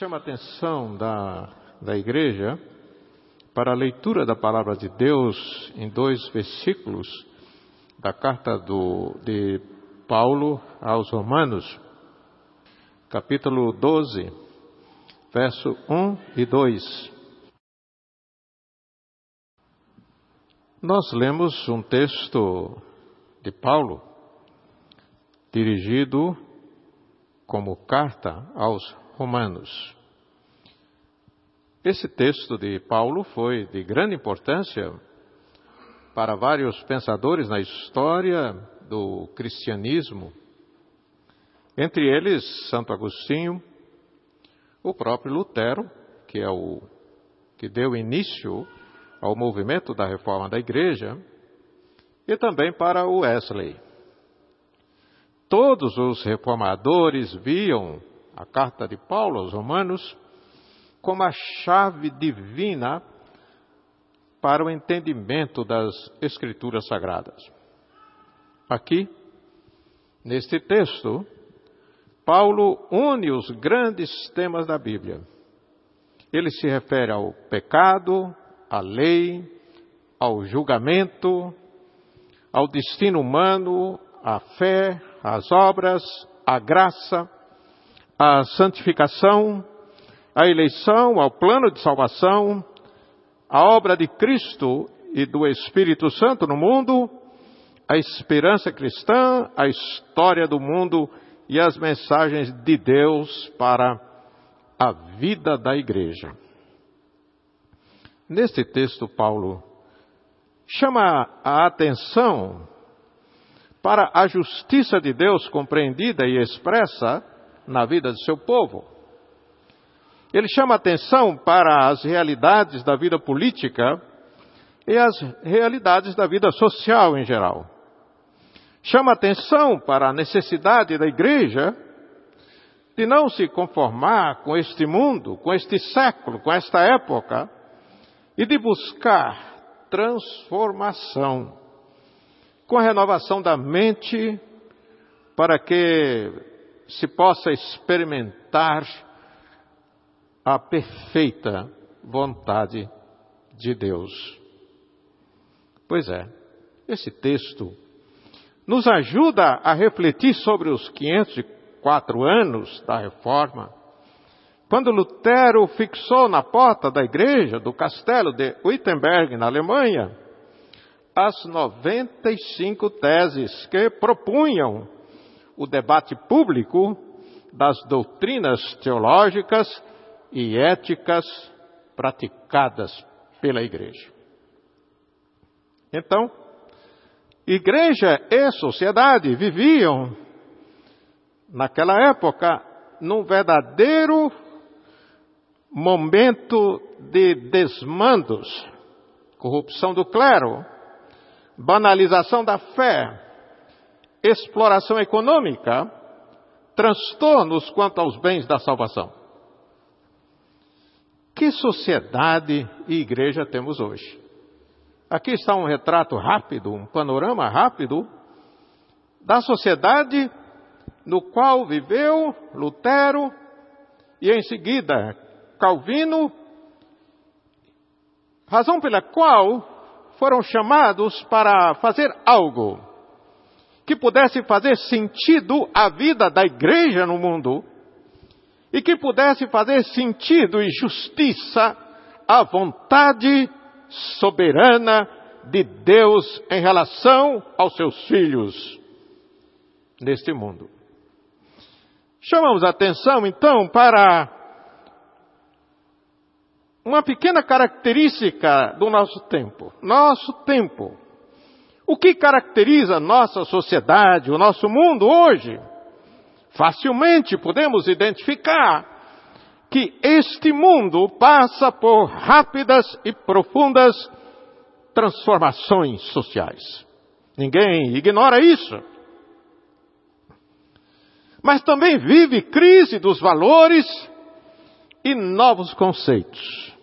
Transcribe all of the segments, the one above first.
chama a atenção da, da igreja para a leitura da palavra de Deus em dois versículos da carta do, de Paulo aos Romanos, capítulo 12, verso 1 e 2. Nós lemos um texto de Paulo dirigido como carta aos Romanos. Esse texto de Paulo foi de grande importância para vários pensadores na história do cristianismo, entre eles Santo Agostinho, o próprio Lutero, que é o que deu início ao movimento da reforma da igreja, e também para o Wesley. Todos os reformadores viam a carta de Paulo aos Romanos como a chave divina para o entendimento das Escrituras Sagradas. Aqui, neste texto, Paulo une os grandes temas da Bíblia. Ele se refere ao pecado, à lei, ao julgamento, ao destino humano, à fé, às obras, à graça, à santificação, à eleição, ao plano de salvação, à obra de Cristo e do Espírito Santo no mundo, a esperança cristã, a história do mundo e as mensagens de Deus para a vida da igreja. Neste texto, Paulo chama a atenção para a justiça de Deus compreendida e expressa na vida de seu povo. Ele chama atenção para as realidades da vida política e as realidades da vida social em geral. Chama atenção para a necessidade da igreja de não se conformar com este mundo, com este século, com esta época, e de buscar transformação com a renovação da mente para que se possa experimentar a perfeita vontade de Deus. Pois é, esse texto nos ajuda a refletir sobre os 504 anos da reforma, quando Lutero fixou na porta da igreja do castelo de Wittenberg, na Alemanha, as 95 teses que propunham o debate público das doutrinas teológicas e éticas praticadas pela igreja. Então, igreja e sociedade viviam, naquela época, num verdadeiro momento de desmandos, corrupção do clero, banalização da fé, exploração econômica, transtornos quanto aos bens da salvação. Que sociedade e igreja temos hoje? Aqui está um retrato rápido, um panorama rápido da sociedade no qual viveu Lutero e em seguida Calvino, razão pela qual foram chamados para fazer algo que pudesse fazer sentido à vida da igreja no mundo e que pudesse fazer sentido e justiça à vontade soberana de Deus em relação aos seus filhos neste mundo. Chamamos a atenção então para uma pequena característica do nosso tempo. Nosso tempo. O que caracteriza nossa sociedade, o nosso mundo hoje? Facilmente podemos identificar que este mundo passa por rápidas e profundas transformações sociais. Ninguém ignora isso. Mas também vive crise dos valores e novos conceitos.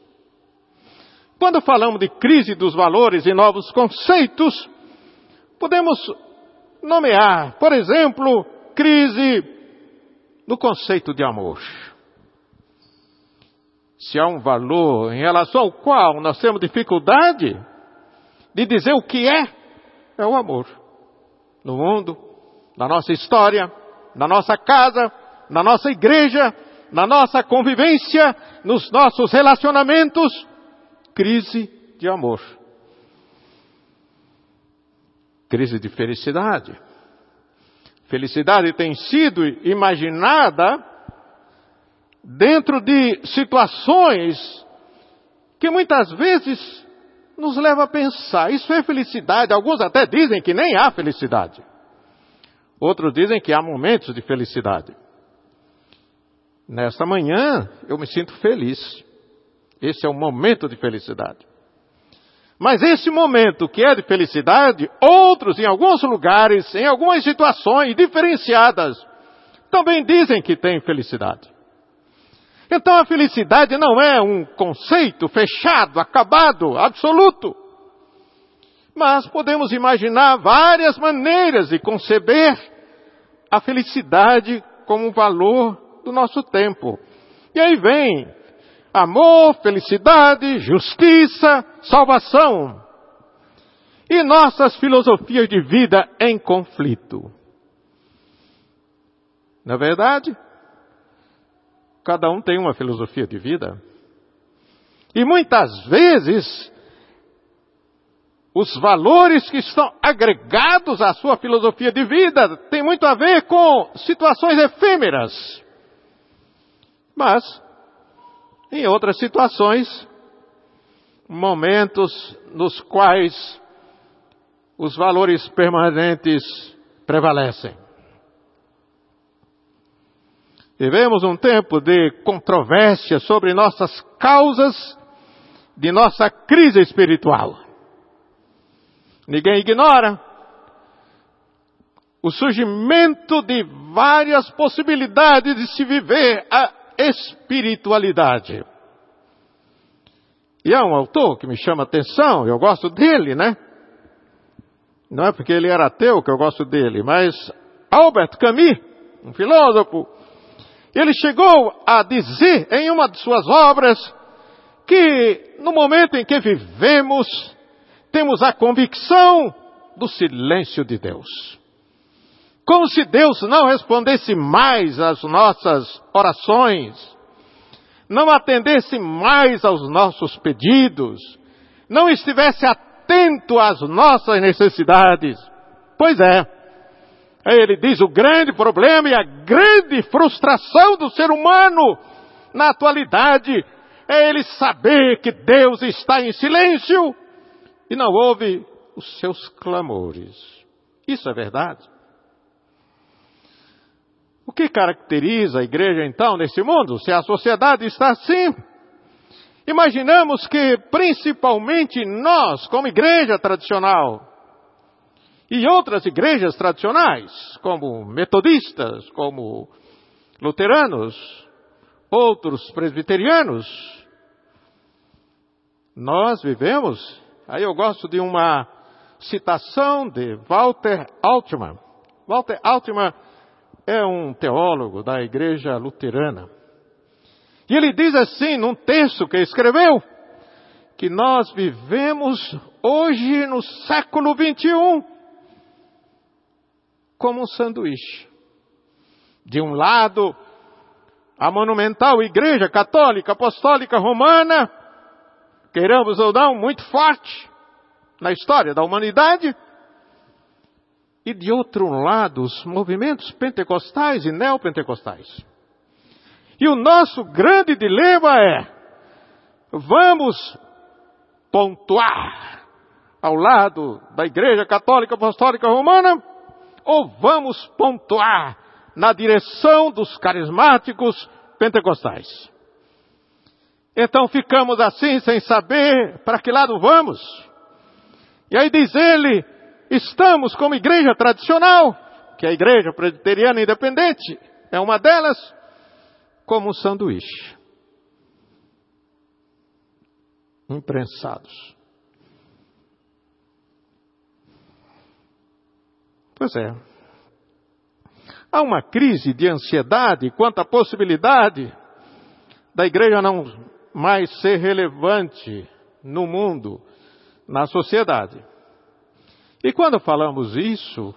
Quando falamos de crise dos valores e novos conceitos, podemos nomear, por exemplo, crise no conceito de amor. se há um valor em relação ao qual nós temos dificuldade de dizer o que é, é o amor. No mundo, na nossa história, na nossa casa, na nossa igreja, na nossa convivência, nos nossos relacionamentos, crise de amor. Crise de felicidade. Felicidade tem sido imaginada dentro de situações que muitas vezes nos leva a pensar, isso é felicidade. Alguns até dizem que nem há felicidade. Outros dizem que há momentos de felicidade. Nesta manhã eu me sinto feliz. Esse é um momento de felicidade. Mas esse momento que é de felicidade, outros em alguns lugares, em algumas situações diferenciadas, também dizem que tem felicidade. Então a felicidade não é um conceito fechado, acabado, absoluto. Mas podemos imaginar várias maneiras de conceber a felicidade como um valor do nosso tempo. E aí vem amor, felicidade, justiça, salvação. E nossas filosofias de vida em conflito. Na é verdade, cada um tem uma filosofia de vida. E muitas vezes, os valores que estão agregados à sua filosofia de vida têm muito a ver com situações efêmeras. Mas, em outras situações, momentos nos quais os valores permanentes prevalecem. Vivemos um tempo de controvérsia sobre nossas causas de nossa crise espiritual. Ninguém ignora o surgimento de várias possibilidades de se viver a espiritualidade. E há um autor que me chama atenção, eu gosto dele, né? Não é porque ele era ateu que eu gosto dele, mas Albert Camus, um filósofo, ele chegou a dizer em uma de suas obras que no momento em que vivemos, temos a convicção do silêncio de Deus. Como se Deus não respondesse mais às nossas orações, não atendesse mais aos nossos pedidos, não estivesse atento às nossas necessidades. Pois é, ele diz o grande problema e a grande frustração do ser humano na atualidade é ele saber que Deus está em silêncio e não ouve os seus clamores. Isso é verdade. O que caracteriza a igreja então nesse mundo? Se a sociedade está assim, imaginamos que principalmente nós, como igreja tradicional, e outras igrejas tradicionais, como metodistas, como luteranos, outros presbiterianos. Nós vivemos, aí eu gosto de uma citação de Walter Altman. Walter Altman é um teólogo da igreja luterana. E ele diz assim, num texto que escreveu, que nós vivemos hoje no século 21 como um sanduíche. De um lado, a monumental Igreja Católica Apostólica Romana, queiramos ou não, muito forte na história da humanidade. E de outro lado, os movimentos pentecostais e neopentecostais. E o nosso grande dilema é: vamos pontuar ao lado da Igreja Católica Apostólica Romana ou vamos pontuar na direção dos carismáticos pentecostais? Então ficamos assim sem saber para que lado vamos. E aí diz ele, estamos como igreja tradicional, que é a igreja presbiteriana independente, é uma delas, como um sanduíche. Imprensados. Pois é. Há uma crise de ansiedade quanto à possibilidade da igreja não mais ser relevante no mundo, na sociedade. E quando falamos isso,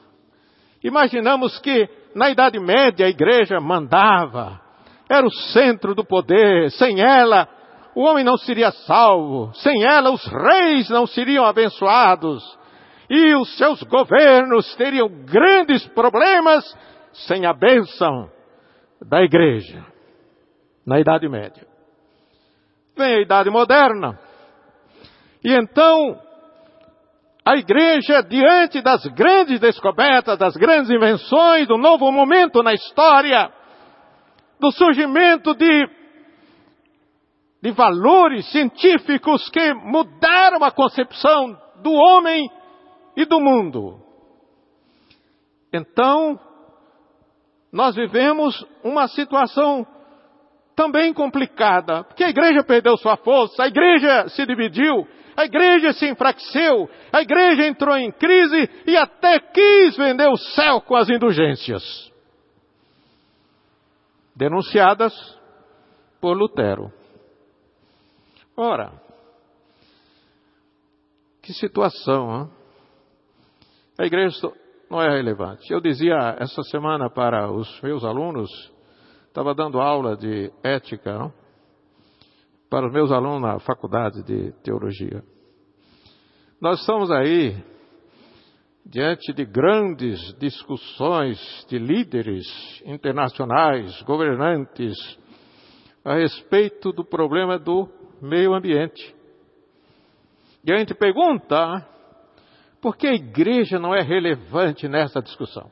imaginamos que na Idade Média a igreja mandava, era o centro do poder, sem ela o homem não seria salvo, sem ela os reis não seriam abençoados, e os seus governos teriam grandes problemas sem a bênção da igreja, na Idade Média. Vem a Idade Moderna, e então a igreja, diante das grandes descobertas, das grandes invenções, do novo momento na história, do surgimento de, de valores científicos que mudaram a concepção do homem e do mundo. Então, nós vivemos uma situação também complicada, porque a igreja perdeu sua força, a igreja se dividiu, a igreja se enfraqueceu, a igreja entrou em crise e até quis vender o céu com as indulgências. Denunciadas por Lutero. Ora, que situação, hein? A igreja não é relevante. Eu dizia essa semana para os meus alunos, estava dando aula de ética, não? Para os meus alunos na faculdade de teologia. Nós estamos aí diante de grandes discussões de líderes internacionais, governantes, a respeito do problema do meio ambiente. E a gente pergunta por que a igreja não é relevante nessa discussão?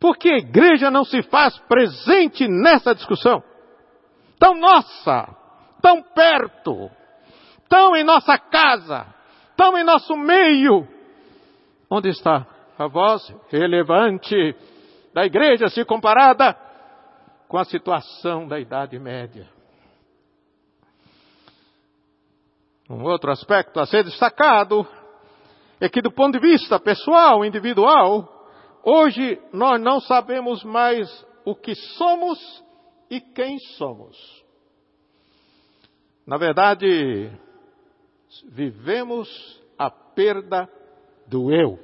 Por que a igreja não se faz presente nessa discussão? Tão nossa, tão perto, tão em nossa casa, tão em nosso meio. Onde está a voz relevante da igreja se comparada com a situação da Idade Média? Um outro aspecto a ser destacado é que, do ponto de vista pessoal, individual, hoje nós não sabemos mais o que somos e quem somos. Na verdade, vivemos a perda do eu.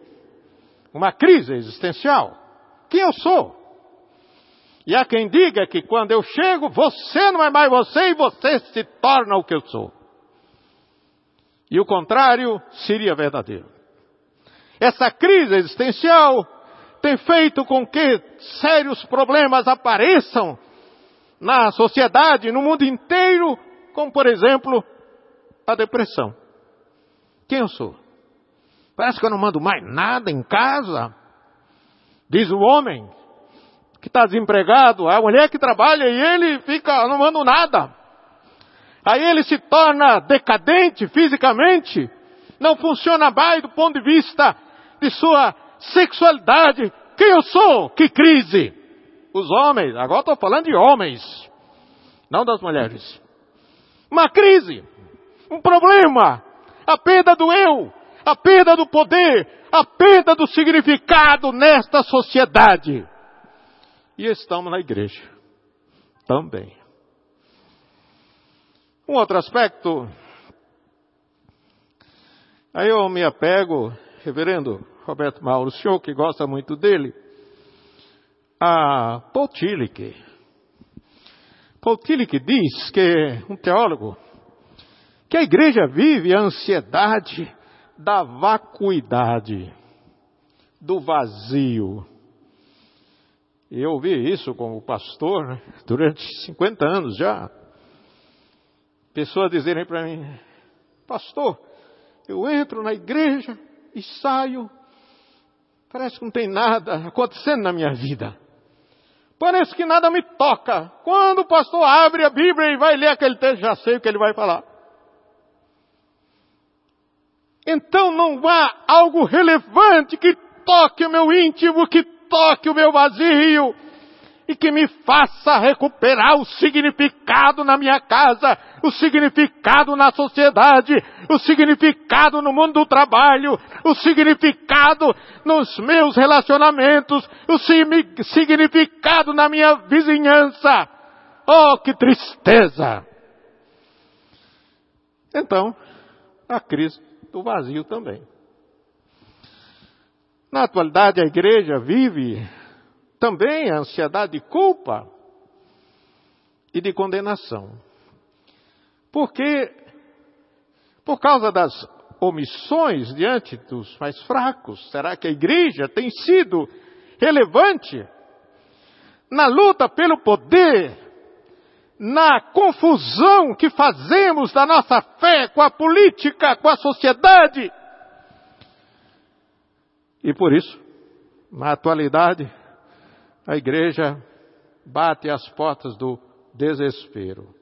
Uma crise existencial. Quem eu sou? E há quem diga que quando eu chego, você não é mais você e você se torna o que eu sou. E o contrário seria verdadeiro. Essa crise existencial tem feito com que sérios problemas apareçam na sociedade, no mundo inteiro, como por exemplo a depressão. Quem eu sou? Parece que eu não mando mais nada em casa. Diz o homem que está desempregado, a mulher que trabalha e ele fica, não mando nada. Aí ele se torna decadente fisicamente, não funciona mais do ponto de vista de sua sexualidade. Quem eu sou? Que crise! Os homens, agora estou falando de homens, não das mulheres. Uma crise, um problema, a perda do eu, a perda do poder, a perda do significado nesta sociedade. E estamos na igreja também. Um outro aspecto, aí eu me apego, reverendo Roberto Mauro, o senhor que gosta muito dele, a Paul Tillich. Paul Tillich diz que, um teólogo, que a igreja vive a ansiedade da vacuidade, do vazio. E eu ouvi isso como pastor né, durante 50 anos já. Pessoas dizerem para mim, pastor, eu entro na igreja e saio, parece que não tem nada acontecendo na minha vida. Parece que nada me toca. Quando o pastor abre a Bíblia e vai ler aquele texto, já sei o que ele vai falar. Então não há algo relevante que toque o meu íntimo, que toque o meu vazio e que me faça recuperar o significado na minha casa, o significado na sociedade, o significado no mundo do trabalho, o significado nos meus relacionamentos, o significado na minha vizinhança. Oh, que tristeza! Então, a crise do vazio também. Na atualidade, a igreja vive também a ansiedade de culpa e de condenação. Porque, por causa das omissões diante dos mais fracos, será que a igreja tem sido relevante na luta pelo poder, na confusão que fazemos da nossa fé com a política, com a sociedade? E por isso, na atualidade, a igreja bate as portas do desespero.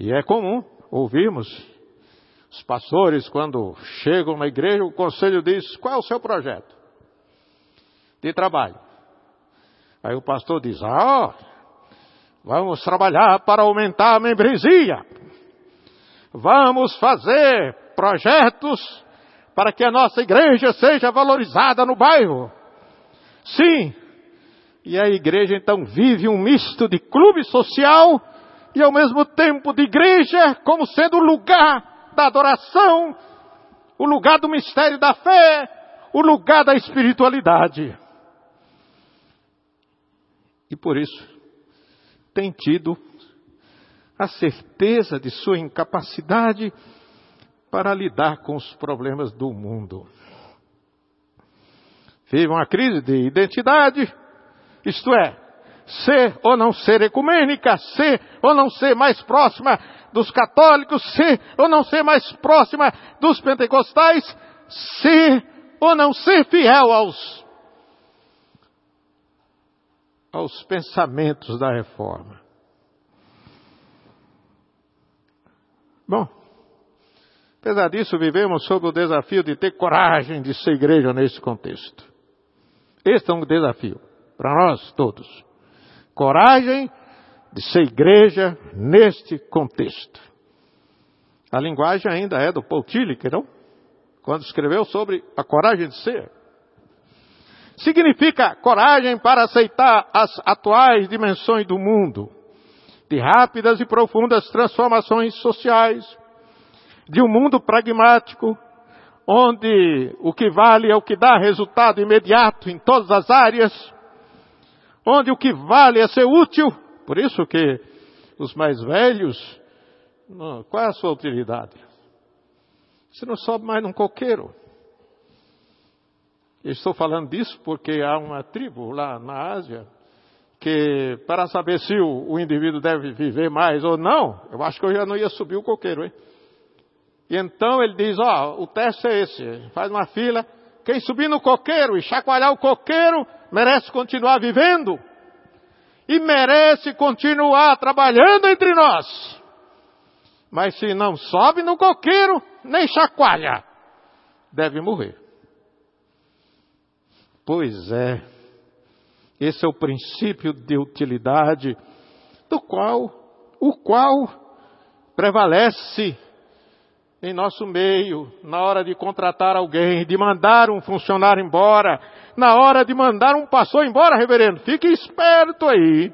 E é comum ouvirmos os pastores, quando chegam na igreja, o conselho diz: qual é o seu projeto de trabalho? Aí o pastor diz: ah, vamos trabalhar para aumentar a membresia. Vamos fazer projetos para que a nossa igreja seja valorizada no bairro. Sim. E a igreja então vive um misto de clube social e ao mesmo tempo de igreja, como sendo o lugar da adoração, o lugar do mistério da fé, o lugar da espiritualidade. E por isso tem tido a certeza de sua incapacidade para lidar com os problemas do mundo. Vive uma crise de identidade, isto é, ser ou não ser ecumênica, ser ou não ser mais próxima dos católicos, ser ou não ser mais próxima dos pentecostais, ser ou não ser fiel aos, aos pensamentos da reforma. Bom, apesar disso, vivemos sob o desafio de ter coragem de ser igreja nesse contexto. Este é um desafio para nós todos. Coragem de ser igreja neste contexto. A linguagem ainda é do Paul Tillich, não? Quando escreveu sobre a coragem de ser. Significa coragem para aceitar as atuais dimensões do mundo, de rápidas e profundas transformações sociais, de um mundo pragmático, onde o que vale é o que dá resultado imediato em todas as áreas, onde o que vale é ser útil. Por isso que os mais velhos, qual é a sua utilidade? Você não sobe mais num coqueiro. Eu estou falando disso porque há uma tribo lá na Ásia que, para saber se o, o indivíduo deve viver mais ou não, eu acho que eu já não ia subir o coqueiro, hein? E então ele diz, ó, oh, o teste é esse, faz uma fila, quem subir no coqueiro e chacoalhar o coqueiro, merece continuar vivendo e merece continuar trabalhando entre nós. Mas se não sobe no coqueiro, nem chacoalha, deve morrer. Pois é, esse é o princípio de utilidade do qual, o qual prevalece em nosso meio, na hora de contratar alguém, de mandar um funcionário embora, na hora de mandar um pastor embora, reverendo. Fique esperto aí.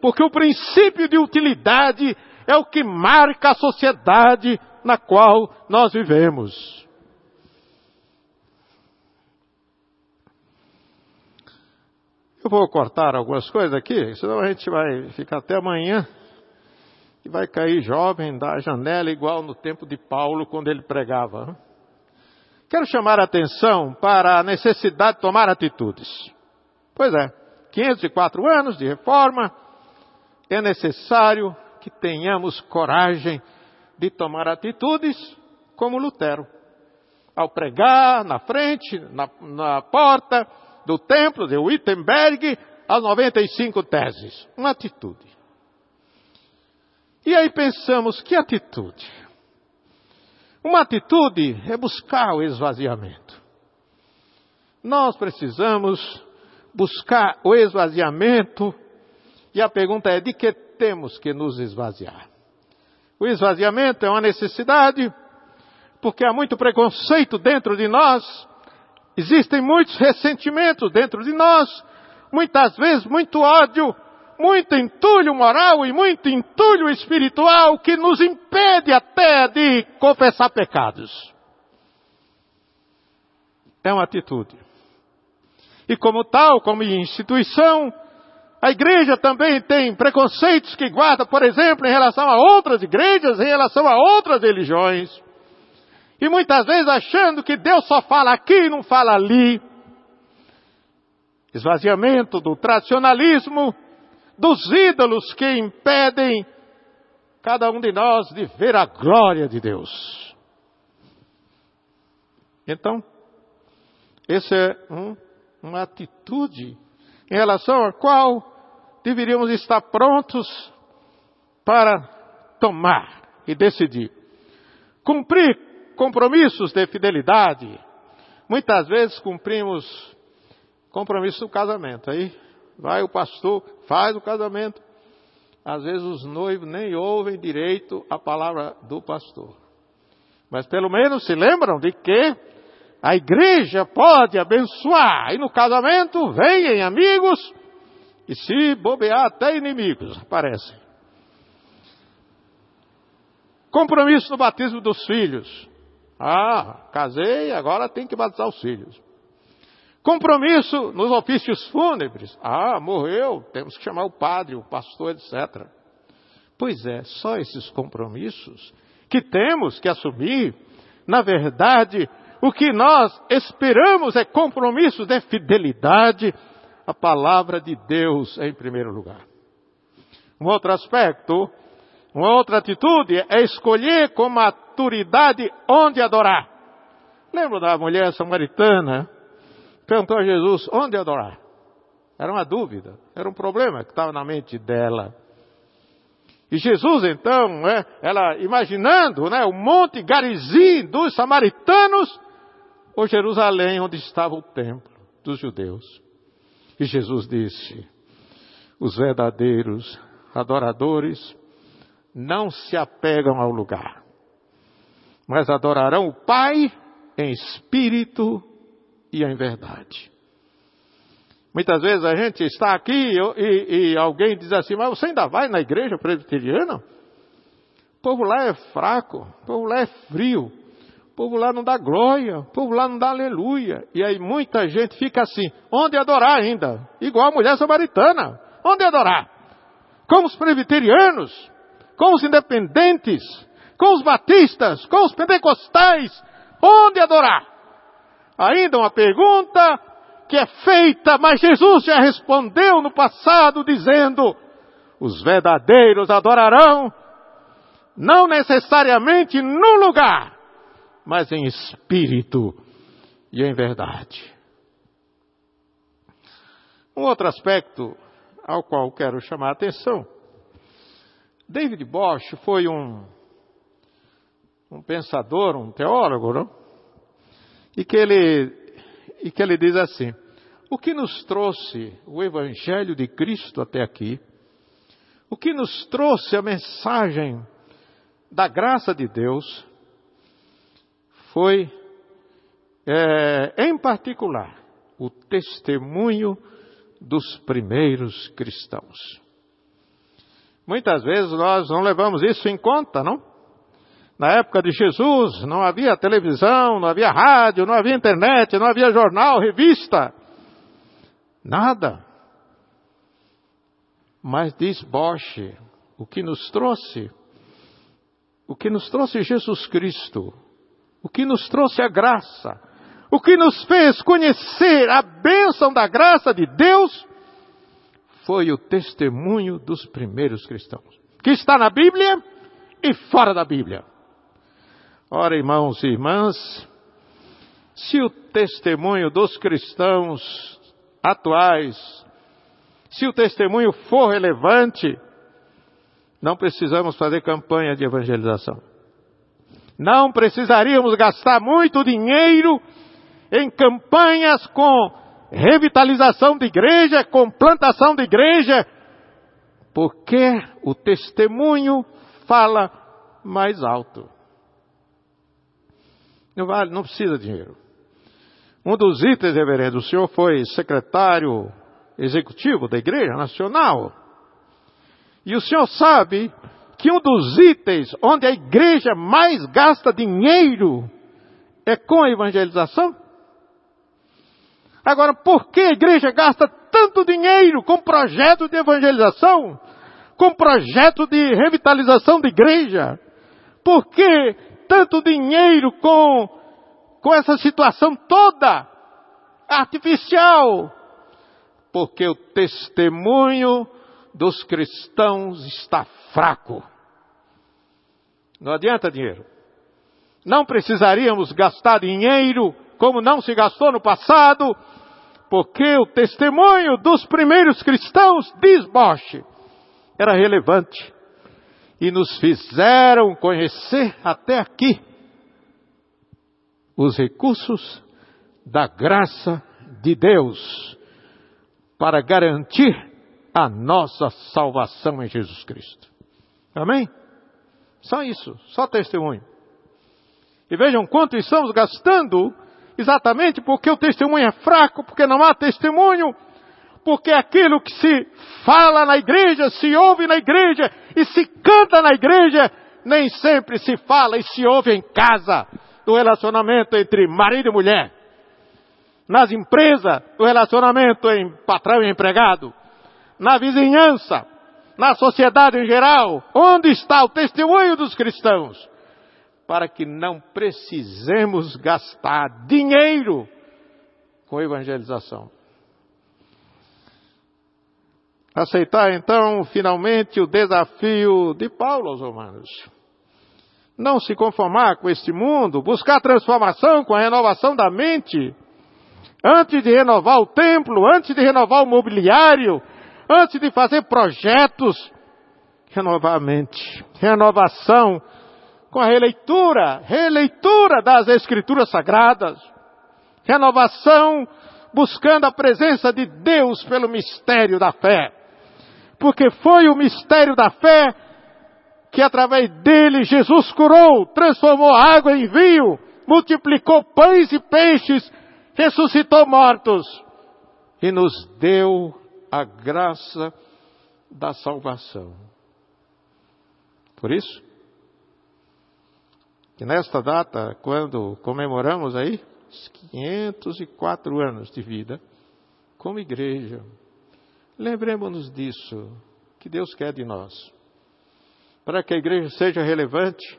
Porque o princípio de utilidade é o que marca a sociedade na qual nós vivemos. Eu vou cortar algumas coisas aqui, senão a gente vai ficar até amanhã e vai cair jovem da janela igual no tempo de Paulo quando ele pregava. Quero chamar a atenção para a necessidade de tomar atitudes. Pois é, 504 anos de reforma, é necessário que tenhamos coragem de tomar atitudes como Lutero. Ao pregar na frente, na, na porta do templo de Wittenberg, as 95 teses. Uma atitude. E aí pensamos, que atitude? Uma atitude é buscar o esvaziamento. Nós precisamos buscar o esvaziamento e a pergunta é: de que temos que nos esvaziar? O esvaziamento é uma necessidade porque há muito preconceito dentro de nós, existem muitos ressentimentos dentro de nós, muitas vezes muito ódio, muito entulho moral e muito entulho espiritual que nos impede até de confessar pecados. É uma atitude. E como tal, como instituição, a igreja também tem preconceitos que guarda, por exemplo, em relação a outras igrejas, em relação a outras religiões. E muitas vezes achando que Deus só fala aqui e não fala ali. Esvaziamento do tradicionalismo, dos ídolos que impedem cada um de nós de ver a glória de Deus. Então, essa é um, uma atitude em relação à qual deveríamos estar prontos para tomar e decidir. Cumprir compromissos de fidelidade. Muitas vezes cumprimos compromisso do casamento. Aí vai o pastor, faz o casamento. Às vezes os noivos nem ouvem direito a palavra do pastor. Mas pelo menos se lembram de que a igreja pode abençoar. E no casamento vêm amigos e se bobear até inimigos aparecem. Compromisso no batismo dos filhos. Ah, casei, agora tem que batizar os filhos. Compromisso nos ofícios fúnebres. Ah, morreu, temos que chamar o padre, o pastor, etc. Pois é, só esses compromissos que temos que assumir, na verdade, o que nós esperamos é compromissos de fidelidade à palavra de Deus em primeiro lugar. Um outro aspecto, uma outra atitude é escolher com maturidade onde adorar. Lembra da mulher samaritana perguntou a Jesus onde adorar. Era uma dúvida, era um problema que estava na mente dela. E Jesus, então, né, ela imaginando né, o monte Garizim dos samaritanos, ou Jerusalém, onde estava o templo dos judeus. E Jesus disse: os verdadeiros adoradores não se apegam ao lugar, mas adorarão o Pai em espírito e em verdade. Muitas vezes a gente está aqui e, e, alguém diz assim, mas você ainda vai na igreja presbiteriana? O povo lá é fraco, o povo lá é frio, o povo lá não dá glória, o povo lá não dá aleluia. E aí muita gente fica assim, onde adorar ainda? Igual a mulher samaritana, onde adorar? Com os presbiterianos, com os independentes, com os batistas, com os pentecostais, onde adorar? Ainda uma pergunta que é feita, mas Jesus já respondeu no passado dizendo: os verdadeiros adorarão, não necessariamente no lugar, mas em espírito e em verdade. Um outro aspecto ao qual quero chamar a atenção. David Bosch foi um, um pensador, um teólogo, não? E que ele, e que ele diz assim: o que nos trouxe o Evangelho de Cristo até aqui, o que nos trouxe a mensagem da graça de Deus, foi, é, em particular, o testemunho dos primeiros cristãos. Muitas vezes nós não levamos isso em conta, não? Na época de Jesus não havia televisão, não havia rádio, não havia internet, não havia jornal, revista. Nada. Mas diz Bosch, o que nos trouxe, o que nos trouxe Jesus Cristo, o que nos trouxe a graça, o que nos fez conhecer a bênção da graça de Deus, foi o testemunho dos primeiros cristãos, que está na Bíblia e fora da Bíblia. Ora, irmãos e irmãs, se o testemunho dos cristãos atuais, se o testemunho for relevante, não precisamos fazer campanha de evangelização. Não precisaríamos gastar muito dinheiro em campanhas com revitalização de igreja, com plantação de igreja, porque o testemunho fala mais alto. Não vale, não precisa de dinheiro. Um dos itens, reverendo, o senhor foi secretário executivo da Igreja Nacional. E o senhor sabe que um dos itens onde a igreja mais gasta dinheiro é com a evangelização? Agora, por que a igreja gasta tanto dinheiro com projeto de evangelização? Com projeto de revitalização de igreja? Por que tanto dinheiro com, com essa situação toda artificial? Porque o testemunho dos cristãos está fraco. Não adianta dinheiro. Não precisaríamos gastar dinheiro como não se gastou no passado, porque o testemunho dos primeiros cristãos, diz era relevante e nos fizeram conhecer até aqui os recursos da graça de Deus para garantir a nossa salvação em Jesus Cristo. Amém? Só isso, só testemunho. E vejam quanto estamos gastando exatamente porque o testemunho é fraco, porque não há testemunho, porque aquilo que se fala na igreja, se ouve na igreja e se canta na igreja, nem sempre se fala e se ouve em casa, do relacionamento entre marido e mulher, nas empresas, do relacionamento em patrão e empregado, na vizinhança, na sociedade em geral, onde está o testemunho dos cristãos? Para que não precisemos gastar dinheiro com evangelização. Aceitar então finalmente o desafio de Paulo aos Romanos. Não se conformar com este mundo, buscar transformação com a renovação da mente. Antes de renovar o templo, antes de renovar o mobiliário, antes de fazer projetos, renovar a mente. Renovação com a releitura, releitura das Escrituras Sagradas. Renovação buscando a presença de Deus pelo mistério da fé. Porque foi o mistério da fé que através dele Jesus curou, transformou água em vinho, multiplicou pães e peixes, ressuscitou mortos e nos deu a graça da salvação. Por isso, que nesta data, quando comemoramos aí os 504 anos de vida, como igreja, lembremos-nos disso, que Deus quer de nós. Para que a igreja seja relevante,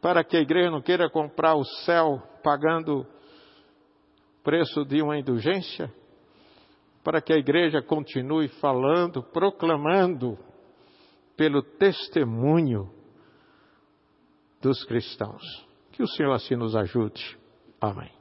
para que a igreja não queira comprar o céu pagando preço de uma indulgência, para que a igreja continue falando, proclamando pelo testemunho dos cristãos. Que o Senhor assim nos ajude. Amém.